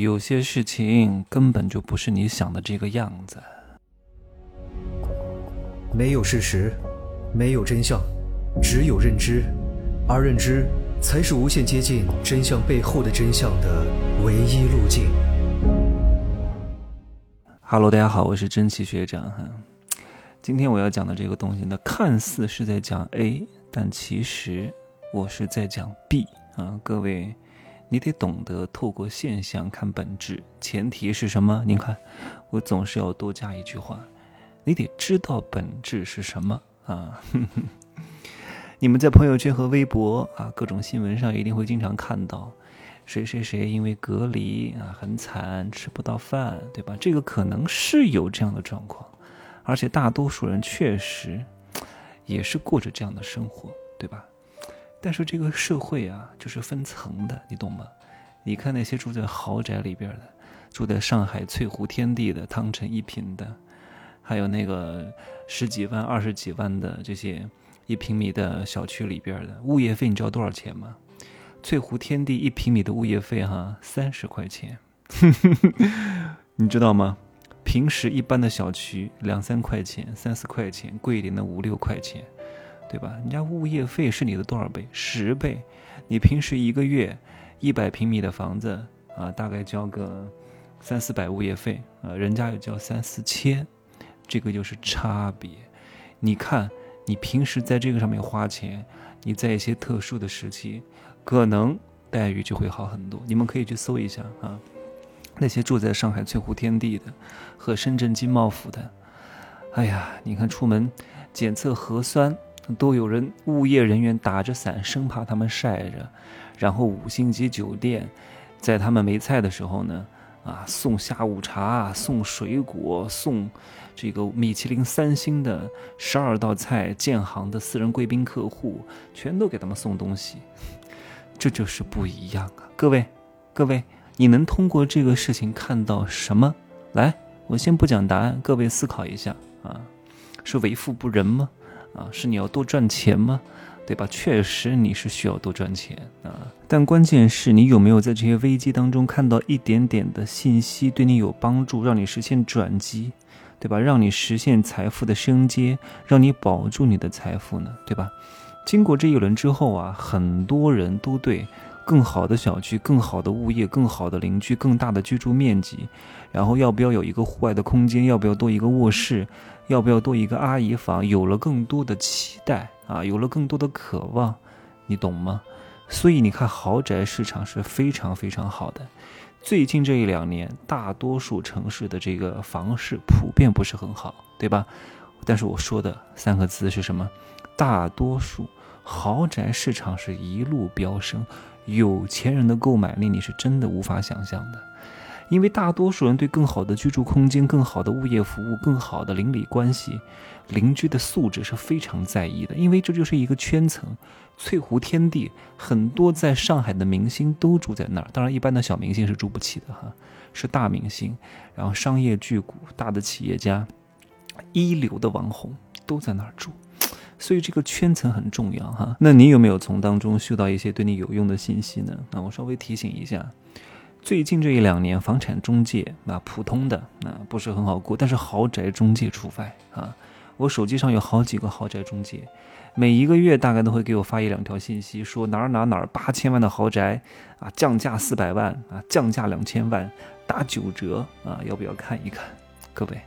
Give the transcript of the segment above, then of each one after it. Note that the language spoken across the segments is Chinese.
有些事情根本就不是你想的这个样子。没有事实，没有真相，只有认知，而认知才是无限接近真相背后的真相的唯一路径。Hello，大家好，我是真奇学长哈。今天我要讲的这个东西呢，看似是在讲 A，但其实我是在讲 B 啊，各位。你得懂得透过现象看本质，前提是什么？您看，我总是要多加一句话，你得知道本质是什么啊！你们在朋友圈和微博啊，各种新闻上一定会经常看到，谁谁谁因为隔离啊很惨，吃不到饭，对吧？这个可能是有这样的状况，而且大多数人确实也是过着这样的生活，对吧？但是这个社会啊，就是分层的，你懂吗？你看那些住在豪宅里边的，住在上海翠湖天地的汤臣一品的，还有那个十几万、二十几万的这些一平米的小区里边的，物业费你知道多少钱吗？翠湖天地一平米的物业费哈，三十块钱，你知道吗？平时一般的小区两三块钱、三四块钱，贵一点的五六块钱。对吧？人家物业费是你的多少倍？十倍。你平时一个月一百平米的房子啊，大概交个三四百物业费啊，人家要交三四千，这个就是差别。你看，你平时在这个上面花钱，你在一些特殊的时期，可能待遇就会好很多。你们可以去搜一下啊，那些住在上海翠湖天地的和深圳金茂府的，哎呀，你看出门检测核酸。都有人物业人员打着伞，生怕他们晒着，然后五星级酒店，在他们没菜的时候呢，啊，送下午茶，送水果，送这个米其林三星的十二道菜，建行的私人贵宾客户，全都给他们送东西，这就是不一样啊！各位，各位，你能通过这个事情看到什么？来，我先不讲答案，各位思考一下啊，是为富不仁吗？啊，是你要多赚钱吗？对吧？确实你是需要多赚钱啊，但关键是你有没有在这些危机当中看到一点点的信息，对你有帮助，让你实现转机，对吧？让你实现财富的升阶，让你保住你的财富呢？对吧？经过这一轮之后啊，很多人都对更好的小区、更好的物业、更好的邻居、更大的居住面积，然后要不要有一个户外的空间，要不要多一个卧室？要不要多一个阿姨房？有了更多的期待啊，有了更多的渴望，你懂吗？所以你看，豪宅市场是非常非常好的。最近这一两年，大多数城市的这个房市普遍不是很好，对吧？但是我说的三个字是什么？大多数豪宅市场是一路飙升，有钱人的购买力你是真的无法想象的。因为大多数人对更好的居住空间、更好的物业服务、更好的邻里关系、邻居的素质是非常在意的，因为这就是一个圈层。翠湖天地，很多在上海的明星都住在那儿，当然一般的小明星是住不起的哈，是大明星，然后商业巨贾、大的企业家、一流的网红都在那儿住，所以这个圈层很重要哈。那你有没有从当中嗅到一些对你有用的信息呢？那我稍微提醒一下。最近这一两年，房产中介啊，普通的啊不是很好过，但是豪宅中介除外啊。我手机上有好几个豪宅中介，每一个月大概都会给我发一两条信息，说哪儿哪儿哪儿八千万的豪宅啊，降价四百万啊，降价两千万，打九折啊，要不要看一看？各位。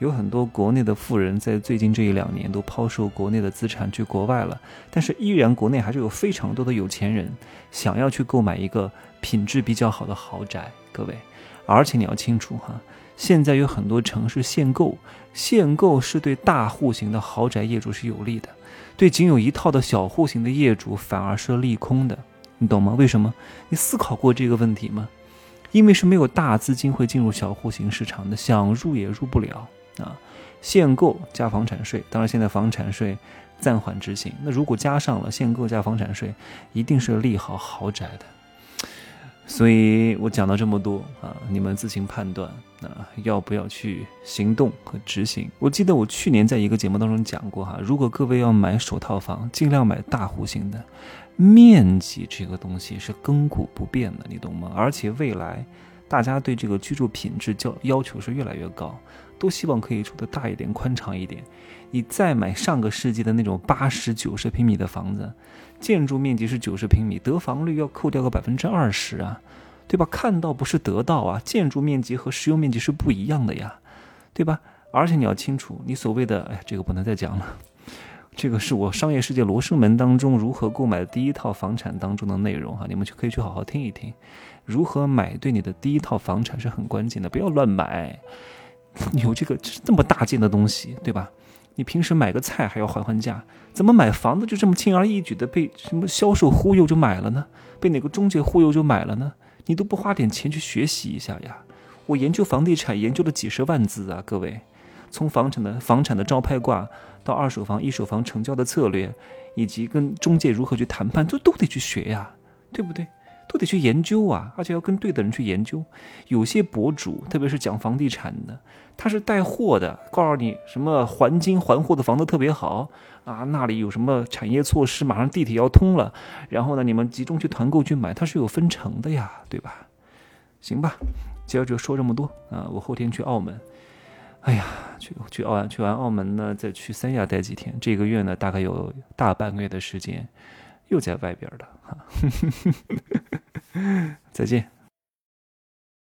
有很多国内的富人在最近这一两年都抛售国内的资产去国外了，但是依然国内还是有非常多的有钱人想要去购买一个品质比较好的豪宅。各位，而且你要清楚哈，现在有很多城市限购，限购是对大户型的豪宅业主是有利的，对仅有一套的小户型的业主反而是利空的，你懂吗？为什么？你思考过这个问题吗？因为是没有大资金会进入小户型市场的，想入也入不了。啊，限购加房产税，当然现在房产税暂缓执行。那如果加上了限购加房产税，一定是利好豪宅的。所以我讲了这么多啊，你们自行判断啊，要不要去行动和执行？我记得我去年在一个节目当中讲过哈，如果各位要买首套房，尽量买大户型的，面积这个东西是亘古不变的，你懂吗？而且未来大家对这个居住品质要要求是越来越高，都希望可以住得大一点、宽敞一点。你再买上个世纪的那种八十九十平米的房子，建筑面积是九十平米，得房率要扣掉个百分之二十啊，对吧？看到不是得到啊，建筑面积和实用面积是不一样的呀，对吧？而且你要清楚，你所谓的哎，这个不能再讲了。这个是我商业世界罗生门当中如何购买的第一套房产当中的内容哈，你们就可以去好好听一听，如何买对你的第一套房产是很关键的，不要乱买。你 有这个这么大件的东西，对吧？你平时买个菜还要还还价，怎么买房子就这么轻而易举的被什么销售忽悠就买了呢？被哪个中介忽悠就买了呢？你都不花点钱去学习一下呀？我研究房地产研究了几十万字啊，各位。从房产的房产的招拍挂，到二手房、一手房成交的策略，以及跟中介如何去谈判，这都得去学呀，对不对？都得去研究啊，而且要跟对的人去研究。有些博主，特别是讲房地产的，他是带货的，告诉你什么还金还货的房子特别好啊，那里有什么产业措施，马上地铁要通了，然后呢，你们集中去团购去买，它是有分成的呀，对吧？行吧，今儿就说这么多啊，我后天去澳门。哎呀，去去澳去完澳门呢，再去三亚待几天。这个月呢，大概有大半个月的时间，又在外边了哈。再见。